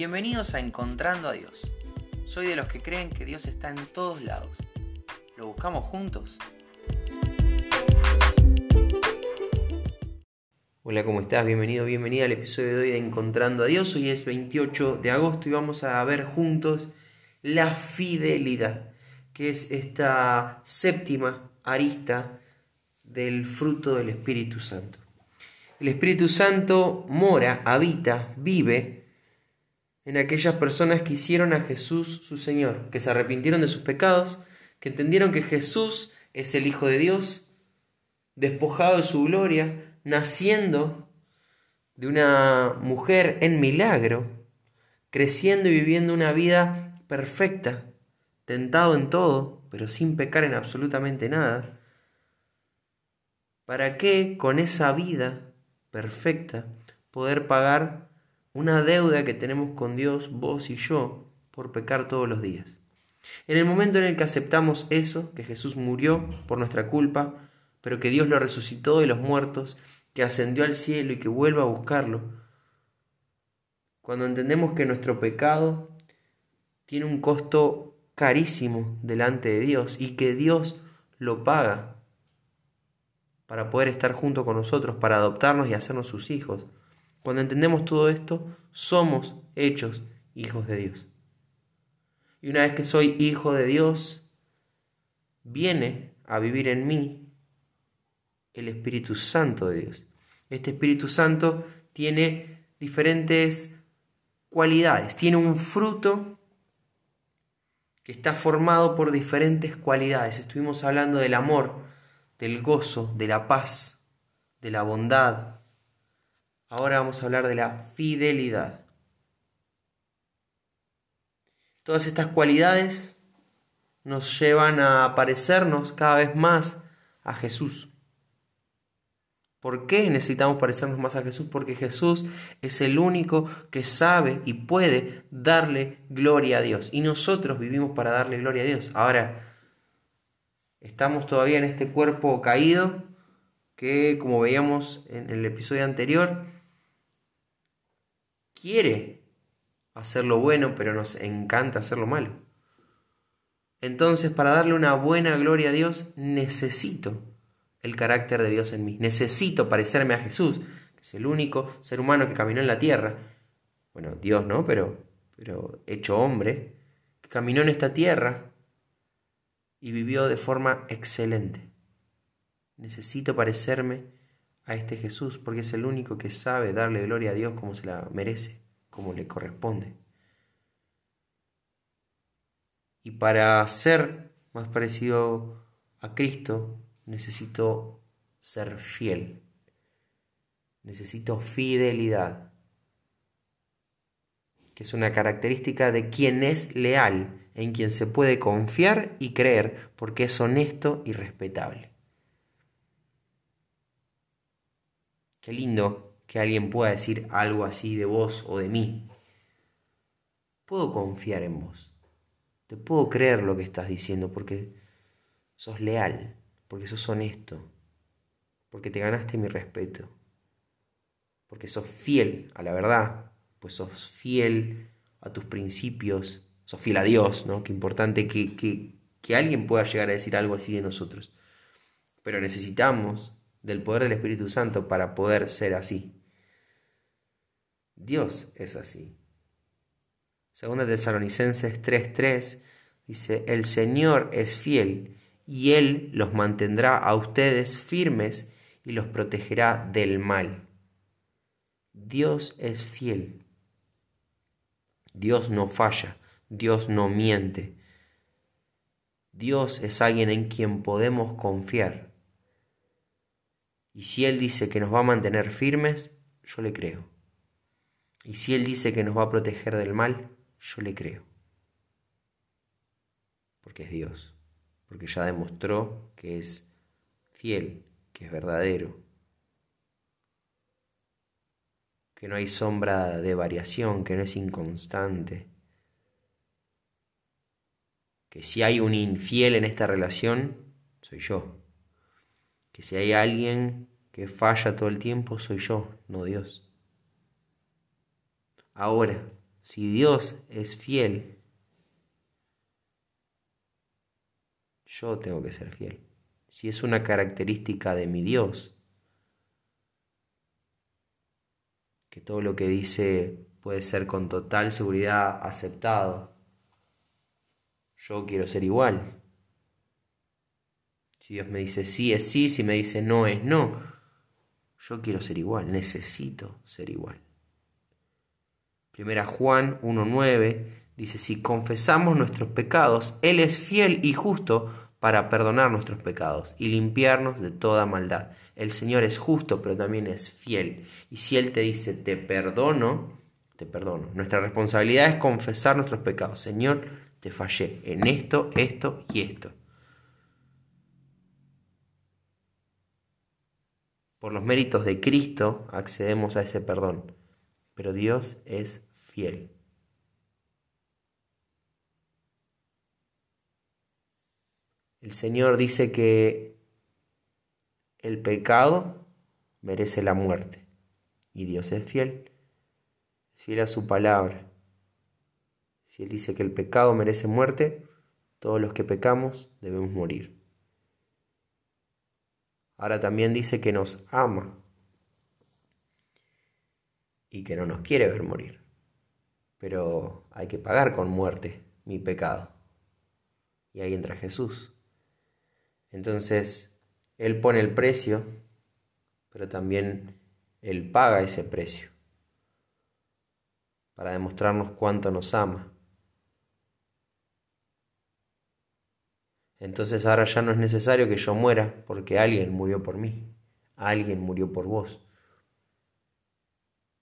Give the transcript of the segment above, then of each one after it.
Bienvenidos a Encontrando a Dios. Soy de los que creen que Dios está en todos lados. ¿Lo buscamos juntos? Hola, ¿cómo estás? Bienvenido, bienvenida al episodio de hoy de Encontrando a Dios. Hoy es 28 de agosto y vamos a ver juntos la fidelidad, que es esta séptima arista del fruto del Espíritu Santo. El Espíritu Santo mora, habita, vive en aquellas personas que hicieron a Jesús su Señor, que se arrepintieron de sus pecados, que entendieron que Jesús es el Hijo de Dios, despojado de su gloria, naciendo de una mujer en milagro, creciendo y viviendo una vida perfecta, tentado en todo, pero sin pecar en absolutamente nada. ¿Para qué con esa vida perfecta poder pagar una deuda que tenemos con Dios, vos y yo, por pecar todos los días. En el momento en el que aceptamos eso, que Jesús murió por nuestra culpa, pero que Dios lo resucitó de los muertos, que ascendió al cielo y que vuelva a buscarlo, cuando entendemos que nuestro pecado tiene un costo carísimo delante de Dios y que Dios lo paga para poder estar junto con nosotros, para adoptarnos y hacernos sus hijos. Cuando entendemos todo esto, somos hechos hijos de Dios. Y una vez que soy hijo de Dios, viene a vivir en mí el Espíritu Santo de Dios. Este Espíritu Santo tiene diferentes cualidades, tiene un fruto que está formado por diferentes cualidades. Estuvimos hablando del amor, del gozo, de la paz, de la bondad. Ahora vamos a hablar de la fidelidad. Todas estas cualidades nos llevan a parecernos cada vez más a Jesús. ¿Por qué necesitamos parecernos más a Jesús? Porque Jesús es el único que sabe y puede darle gloria a Dios. Y nosotros vivimos para darle gloria a Dios. Ahora, Estamos todavía en este cuerpo caído que, como veíamos en el episodio anterior, quiere hacer lo bueno, pero nos encanta hacer lo malo. Entonces, para darle una buena gloria a Dios, necesito el carácter de Dios en mí. Necesito parecerme a Jesús, que es el único ser humano que caminó en la tierra. Bueno, Dios no, pero, pero hecho hombre, que caminó en esta tierra y vivió de forma excelente. Necesito parecerme a este Jesús porque es el único que sabe darle gloria a Dios como se la merece, como le corresponde. Y para ser más parecido a Cristo, necesito ser fiel. Necesito fidelidad, que es una característica de quien es leal en quien se puede confiar y creer porque es honesto y respetable. Qué lindo que alguien pueda decir algo así de vos o de mí. Puedo confiar en vos. Te puedo creer lo que estás diciendo porque sos leal, porque sos honesto, porque te ganaste mi respeto, porque sos fiel a la verdad, pues sos fiel a tus principios sos fiel a Dios, ¿no? Qué importante que, que, que alguien pueda llegar a decir algo así de nosotros. Pero necesitamos del poder del Espíritu Santo para poder ser así. Dios es así. Segunda Tesalonicenses 3:3 dice, el Señor es fiel y Él los mantendrá a ustedes firmes y los protegerá del mal. Dios es fiel. Dios no falla. Dios no miente. Dios es alguien en quien podemos confiar. Y si Él dice que nos va a mantener firmes, yo le creo. Y si Él dice que nos va a proteger del mal, yo le creo. Porque es Dios. Porque ya demostró que es fiel, que es verdadero. Que no hay sombra de variación, que no es inconstante que si hay un infiel en esta relación, soy yo. Que si hay alguien que falla todo el tiempo, soy yo, no Dios. Ahora, si Dios es fiel, yo tengo que ser fiel. Si es una característica de mi Dios, que todo lo que dice puede ser con total seguridad aceptado, yo quiero ser igual. Si Dios me dice sí es sí, si me dice no es no, yo quiero ser igual, necesito ser igual. Primera Juan 1.9 dice, si confesamos nuestros pecados, Él es fiel y justo para perdonar nuestros pecados y limpiarnos de toda maldad. El Señor es justo, pero también es fiel. Y si Él te dice, te perdono, te perdono. Nuestra responsabilidad es confesar nuestros pecados. Señor, te fallé en esto, esto y esto. Por los méritos de Cristo accedemos a ese perdón, pero Dios es fiel. El Señor dice que el pecado merece la muerte y Dios es fiel, es fiel a su palabra. Si Él dice que el pecado merece muerte, todos los que pecamos debemos morir. Ahora también dice que nos ama y que no nos quiere ver morir pero hay que pagar con muerte mi pecado. Y ahí entra Jesús. Entonces, Él pone el precio, pero también Él paga ese precio para demostrarnos cuánto nos ama. Entonces ahora ya no es necesario que yo muera porque alguien murió por mí, alguien murió por vos.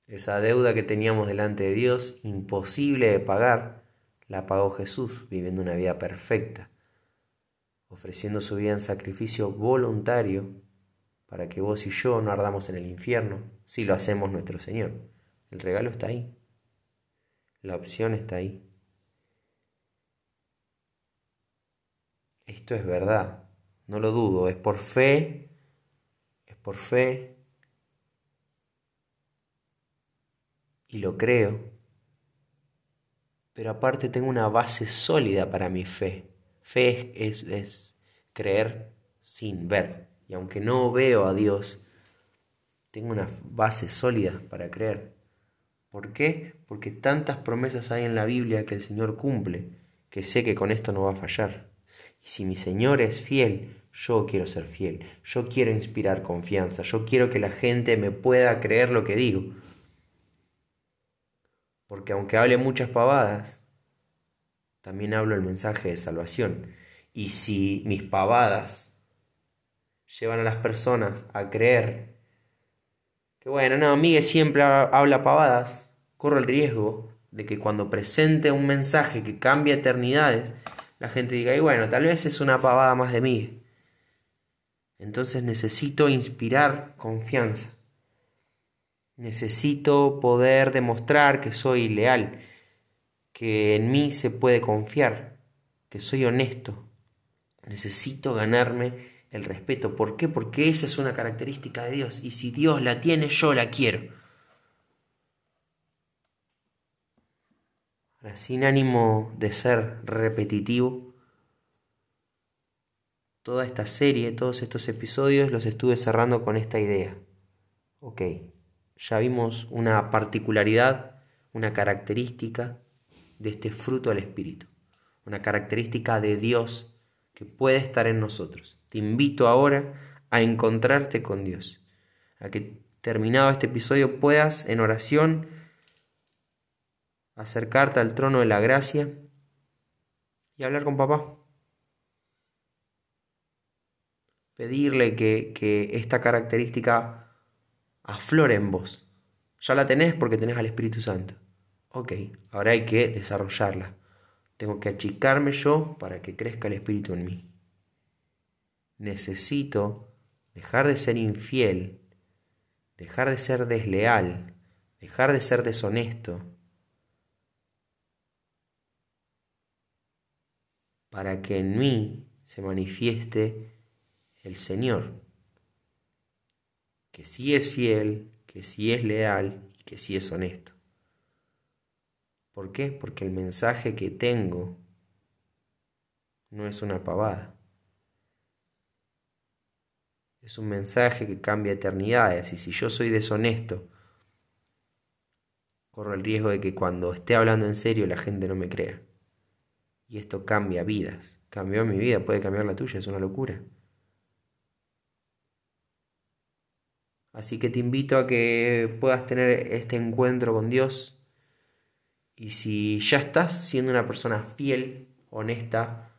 Esa deuda que teníamos delante de Dios, imposible de pagar, la pagó Jesús viviendo una vida perfecta, ofreciendo su vida en sacrificio voluntario para que vos y yo no ardamos en el infierno si lo hacemos nuestro Señor. El regalo está ahí. La opción está ahí. Esto es verdad, no lo dudo, es por fe, es por fe y lo creo, pero aparte tengo una base sólida para mi fe. Fe es, es, creer sin ver. Y aunque no veo a Dios, tengo una base sólida para creer. ¿Por qué? Porque tantas promesas hay en la Biblia que el Señor cumple, que sé que con esto no va a fallar. Si mi Señor es fiel, yo quiero ser fiel, yo quiero inspirar confianza, yo quiero que la gente me pueda creer lo que digo. Porque aunque hable muchas pavadas, también hablo el mensaje de salvación. Y si mis pavadas llevan a las personas a creer que, bueno, no, Miguel siempre habla pavadas, corro el riesgo de que cuando presente un mensaje que cambia eternidades, la gente diga, y bueno, tal vez es una pavada más de mí. Entonces necesito inspirar confianza. Necesito poder demostrar que soy leal, que en mí se puede confiar, que soy honesto. Necesito ganarme el respeto. ¿Por qué? Porque esa es una característica de Dios. Y si Dios la tiene, yo la quiero. Sin ánimo de ser repetitivo, toda esta serie, todos estos episodios los estuve cerrando con esta idea. Ok, ya vimos una particularidad, una característica de este fruto del Espíritu, una característica de Dios que puede estar en nosotros. Te invito ahora a encontrarte con Dios, a que terminado este episodio puedas en oración acercarte al trono de la gracia y hablar con papá. Pedirle que, que esta característica aflora en vos. Ya la tenés porque tenés al Espíritu Santo. Ok, ahora hay que desarrollarla. Tengo que achicarme yo para que crezca el Espíritu en mí. Necesito dejar de ser infiel, dejar de ser desleal, dejar de ser deshonesto, para que en mí se manifieste el Señor que sí es fiel, que sí es leal y que sí es honesto. ¿Por qué? Porque el mensaje que tengo no es una pavada. Es un mensaje que cambia eternidades y si yo soy deshonesto, corro el riesgo de que cuando esté hablando en serio la gente no me crea. Y esto cambia vidas. Cambió mi vida, puede cambiar la tuya, es una locura. Así que te invito a que puedas tener este encuentro con Dios. Y si ya estás siendo una persona fiel, honesta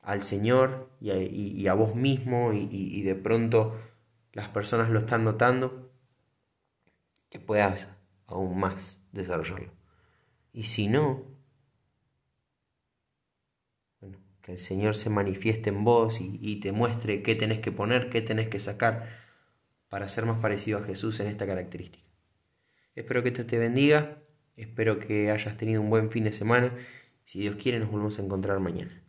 al Señor y a, vos mismo y, y de pronto las personas lo están notando, que puedas aún más desarrollarlo. Y si no, bueno, que el Señor se manifieste en vos y, te muestre qué tenés que poner, qué tenés que sacar para ser más parecido a Jesús en esta característica. Espero que esto te bendiga, espero que hayas tenido un buen fin de semana. Si Dios quiere, nos volvemos a encontrar mañana.